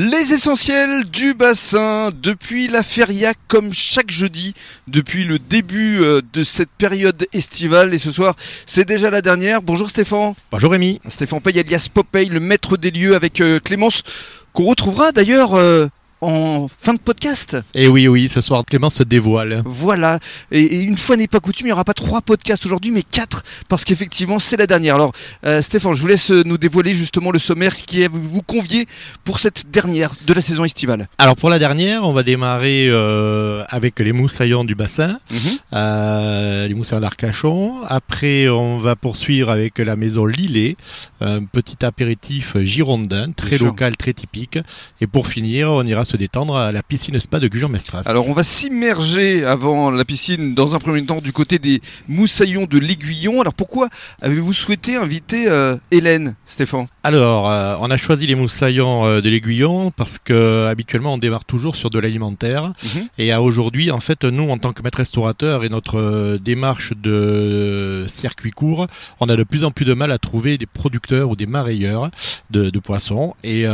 Les essentiels du bassin depuis la feria comme chaque jeudi depuis le début euh, de cette période estivale et ce soir c'est déjà la dernière. Bonjour Stéphane. Bonjour Rémi. Stéphane Pay alias Popeye, le maître des lieux avec euh, Clémence qu'on retrouvera d'ailleurs euh, en fin de podcast. Et Eh oui, oui, ce soir Clément se dévoile. Voilà. Et, et une fois n'est pas coutume, il n'y aura pas trois podcasts aujourd'hui, mais quatre, parce qu'effectivement, c'est la dernière. Alors, euh, Stéphane, je vous laisse euh, nous dévoiler justement le sommaire qui est vous convier pour cette dernière de la saison estivale. Alors pour la dernière, on va démarrer euh, avec les moussaillons du bassin, Mhm. euh, les moussaillons d'Arcachon. Après, on va poursuivre avec la maison Lillet, un petit apéritif girondin, très local, très typique. Et pour finir, on ira se détendre à la piscine spa de Gujan-Mestras. Alors, on va s'immerger avant la piscine dans un premier temps du côté des moussaillons de l'Aiguillon. Alors, pourquoi avez-vous souhaité inviter euh, Hélène, Stéphane? Alors, euh, on a choisi les moussaillons euh, de l'Aiguillon parce que habituellement on démarre toujours sur de l'alimentaire. Mhm. Et à aujourd'hui, en fait, nous, en tant que maître restaurateur et notre démarche de circuit court, on a de plus en plus de mal à trouver des producteurs ou des marailleurs de, de poissons, et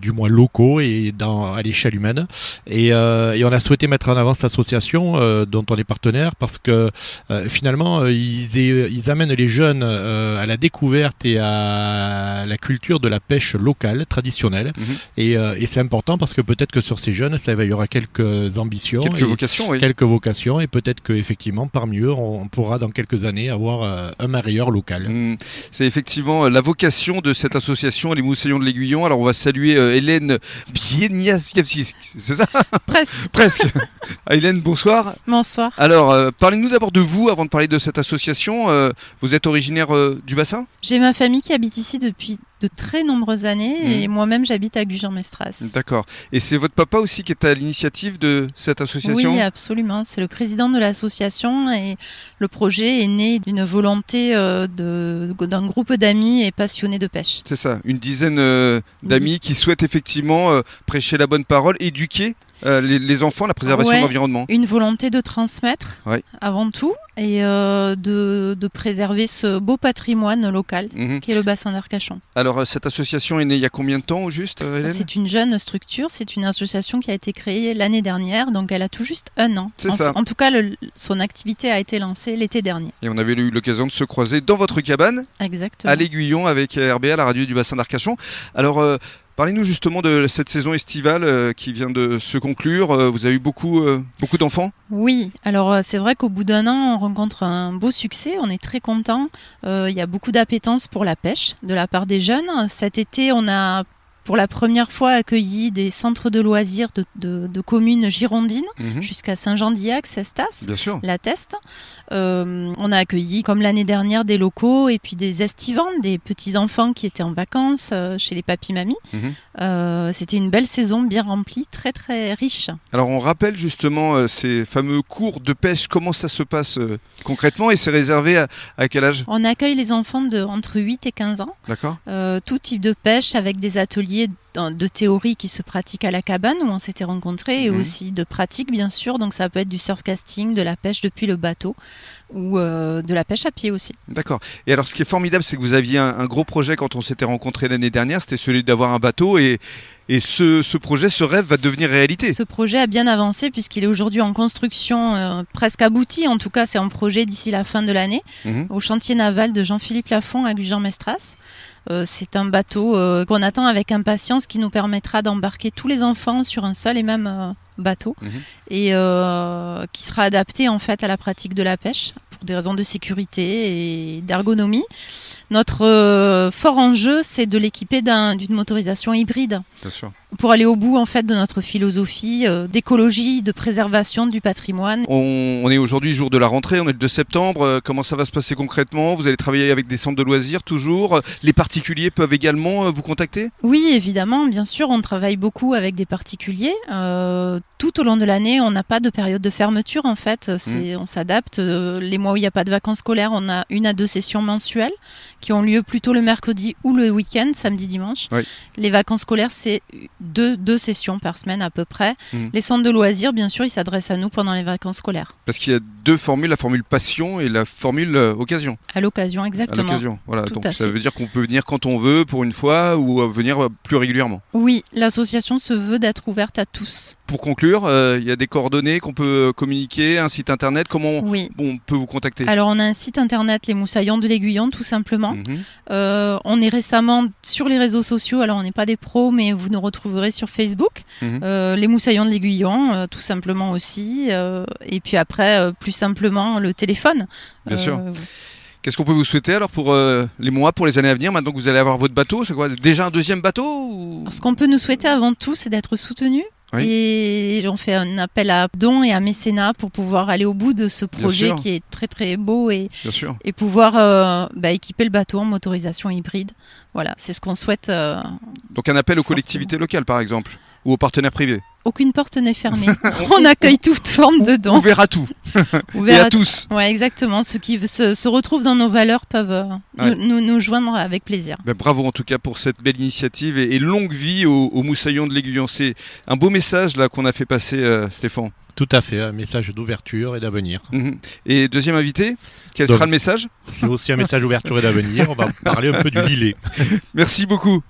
du moins locaux et dans, à l'échelle humaine. Et, euh, et on a souhaité mettre en avant cette association euh, dont on est partenaire parce que euh, finalement, ils, amènent les jeunes à la découverte et à la culture de la pêche locale, traditionnelle. Mhm. Et, et c'est important parce que peut-être que sur ces jeunes, ça éveillera quelques ambitions, Quelques et vocations, oui. quelques vocations, et peut-être qu'effectivement, parmi eux, on, pourra dans quelques années avoir un marailleur local. Mm, C'est effectivement la vocation de cette association, les Moussaillons de l'Aiguillon. Alors on va saluer Hélène Bieniaskiewski, c'est ça Presque. Presque. Ah, Hélène, bonsoir. Bonsoir. Alors euh, parlez-nous d'abord de vous avant de parler de cette association. Euh, vous êtes originaire euh, du bassin? J'ai ma famille qui habite ici depuis de très nombreuses années et moi-même j'habite à Gujan-Mestras. D'accord. Et c'est votre papa aussi qui est à l'initiative de cette association? Oui, absolument. C'est le président de l'association et le projet est né d'une volonté euh, d'un groupe d'amis et passionnés de pêche. C'est ça, une dizaine euh, d'amis qui souhaitent effectivement euh, prêcher la bonne parole, éduquer euh, les, les enfants la préservation Ouais. de l'environnement. Une volonté de transmettre Ouais. avant tout et euh, de, de préserver ce beau patrimoine local Mhm. qui est le bassin d'Arcachon. Alors euh, cette association est née il y a combien de temps au juste, euh, Hélène C'est une jeune structure, c'est une association qui a été créée l'année dernière, donc elle a tout juste un an. C'est en, ça. en tout cas, le- son activité a été lancée l'été dernier. Et on avait eu l'occasion de se croiser dans votre cabane, Exactement. à l'Aiguillon, avec euh, RBA, la radio du bassin d'Arcachon. Alors, parlez-nous justement de cette saison estivale euh, qui vient de se conclure. Euh, vous avez eu beaucoup, euh, d'enfants Oui, alors c'est vrai qu'au bout d'un an, on rencontre un beau succès, on est très content. Il y a beaucoup d'appétence pour la pêche de la part des jeunes. Cet été, on a pour la première fois accueilli des centres de loisirs de, de- de communes girondines Mhm. jusqu'à Saint-Jean-d'Illac, Cestas. La teste. Euh, on a accueilli, comme l'année dernière, des locaux et puis des estivants, des petits-enfants qui étaient en vacances euh, chez les papis-mamies. Mhm. Euh, C'était une belle saison, bien remplie, très très riche. Alors, on rappelle justement ces fameux cours de pêche. Comment ça se passe concrètement Et c'est réservé à, à quel âge? On accueille les enfants de entre 8 et 15 ans, D'accord tout type de pêche avec des ateliers de, de théorie qui se pratiquent à la cabane où on s'était rencontrés et Mhm. aussi de pratique bien sûr. Donc ça peut être du surfcasting, de la pêche depuis le bateau ou euh, de la pêche à pied aussi. D'accord. Et alors, ce qui est formidable, c'est que vous aviez un, un gros projet quand on s'était rencontrés l'année dernière. C'était celui d'avoir un bateau. Et, et ce, ce projet, ce rêve va devenir réalité. Ce projet a bien avancé puisqu'il est aujourd'hui en construction euh, presque abouti. En tout cas, c'est en projet d'ici la fin de l'année Mhm. au chantier naval de Jean-Philippe Lafont à Gujan-Mestras. Euh, c'est un bateau euh, qu'on attend avec impatience qui nous permettra d'embarquer tous les enfants sur un seul et même euh, bateau Mhm. et euh, qui sera adapté en fait à la pratique de la pêche pour des raisons de sécurité et d'ergonomie. Notre euh, fort enjeu, c'est de l'équiper d'un- d'une motorisation hybride Bien sûr. Pour aller au bout en fait de notre philosophie euh, d'écologie, de préservation du patrimoine. On, on est aujourd'hui jour de la rentrée, on est le 2 septembre. Euh, Comment ça va se passer concrètement? Vous allez travailler avec des centres de loisirs toujours Les particuliers peuvent également euh, vous contacter? Oui, évidemment, bien sûr, on travaille beaucoup avec des particuliers, tout au long de l'année, on n'a pas de période de fermeture en fait. C'est, On s'adapte. Euh, Les mois où il n'y a pas de vacances scolaires, on a une à deux sessions mensuelles qui ont lieu plutôt le mercredi ou le week-end, samedi, dimanche. Oui. Les vacances scolaires, c'est deux, deux sessions par semaine à peu près. Mhm. Les centres de loisirs, bien sûr, ils s'adressent à nous pendant les vacances scolaires. Parce qu'il y a deux formules, la formule passion et la formule euh, occasion. À l'occasion, À exactement. l'occasion. Voilà. Tout Donc à ça fait. veut dire qu'on peut venir quand on veut pour une fois ou euh, venir plus régulièrement. Oui, l'association se veut d'être ouverte à tous. Pour conclure, euh, il y a des coordonnées qu'on peut communiquer, un site internet. Comment Oui. on peut vous contacter? Alors on a un site internet, les Moussaillons de l'Aiguillon, tout simplement. Mhm. Euh, on est récemment sur les réseaux sociaux, alors on n'est pas des pros, mais vous nous retrouverez sur Facebook. Mhm. Euh, les Moussaillons de l'Aiguillon, tout simplement aussi. Et puis après, plus simplement, le téléphone. Bien sûr. Qu'est-ce qu'on peut vous souhaiter alors pour euh, les mois, pour les années à venir Maintenant que vous allez avoir votre bateau, c'est quoi? Déjà un deuxième bateau ou... Ce qu'on peut nous souhaiter avant tout, c'est d'être soutenus. Oui. Et on fait un appel à dons et à mécénat pour pouvoir aller au bout de ce projet qui est très très beau et, et pouvoir euh, bah, équiper le bateau en motorisation hybride. Voilà, c'est ce qu'on souhaite. euh, Donc un appel aux collectivités locales par exemple ou aux partenaires privés. aucune porte n'est fermée. on accueille toute forme de dons. Ouvert à tout et Ouvert à à tous. Ouais, exactement. Ceux qui se, se retrouvent dans nos valeurs peuvent euh, Ouais. nous, nous, nous joindre avec plaisir. Ben, bravo en tout cas pour cette belle initiative et, et longue vie au, au Moussaillon de l'Aiguillon. C'est un beau message là qu'on a fait passer, euh, Stéphane. Tout à fait, un message d'ouverture et d'avenir. Mhm. Et deuxième invité, quel Donc- sera le message? C'est aussi un message d'ouverture et d'avenir. On va parler un peu du Lillet. Merci beaucoup.